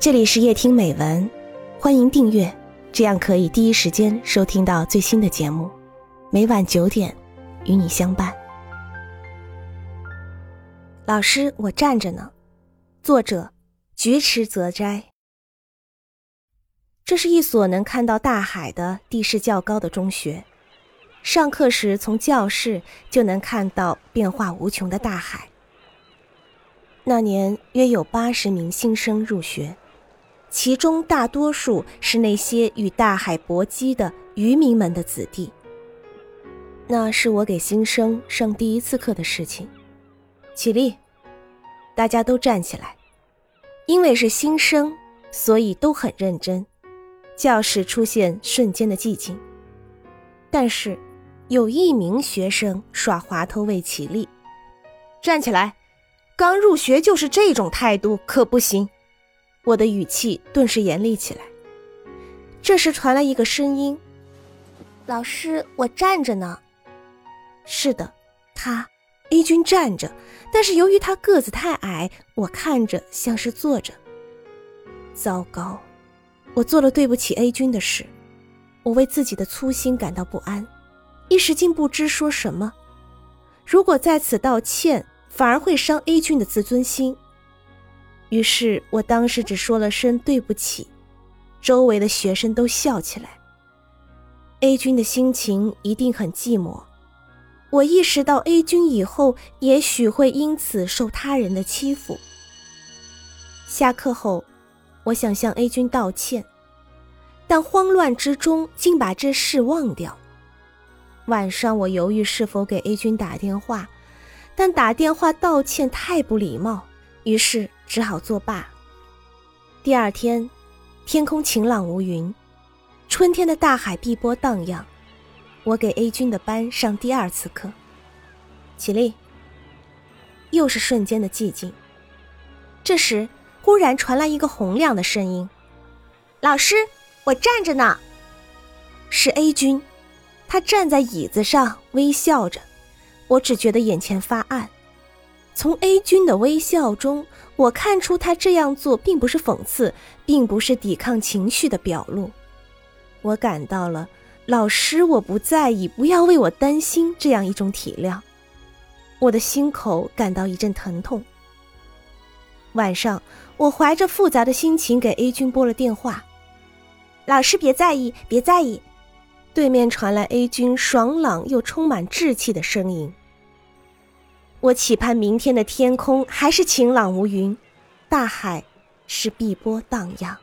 这里是夜听美文，欢迎订阅，这样可以第一时间收听到最新的节目。每晚九点，与你相伴。老师，我站着呢。作者：菊池泽斋。这是一所能看到大海的地势较高的中学。上课时，从教室就能看到变化无穷的大海。那年约有八十名新生入学。其中大多数是那些与大海搏击的渔民们的子弟。那是我给新生上第一次课的事情。起立，大家都站起来。因为是新生，所以都很认真。教室出现瞬间的寂静。但是，有一名学生耍滑头未起立。站起来，刚入学就是这种态度，可不行。我的语气顿时严厉起来。这时传来一个声音：“老师，我站着呢。”是的，他 A 君站着，但是由于他个子太矮，我看着像是坐着。糟糕，我做了对不起 A 君的事，我为自己的粗心感到不安，一时竟不知说什么。如果在此道歉，反而会伤 A 君的自尊心。于是我当时只说了声对不起，周围的学生都笑起来。A 君的心情一定很寂寞。我意识到 A 君以后也许会因此受他人的欺负。下课后，我想向 A 君道歉，但慌乱之中竟把这事忘掉。晚上我犹豫是否给 A 君打电话，但打电话道歉太不礼貌。于是只好作罢。第二天，天空晴朗无云，春天的大海碧波荡漾。我给 A 君的班上第二次课。起立。又是瞬间的寂静。这时，忽然传来一个洪亮的声音：“老师，我站着呢。”是 A 君，他站在椅子上微笑着。我只觉得眼前发暗。从 A 君的微笑中，我看出他这样做并不是讽刺，并不是抵抗情绪的表露。我感到了“老师，我不在意，不要为我担心”这样一种体谅。我的心口感到一阵疼痛。晚上，我怀着复杂的心情给 A 君拨了电话：“老师，别在意，别在意。”对面传来 A 君爽朗又充满稚气的声音。我期盼明天的天空还是晴朗无云，大海是碧波荡漾。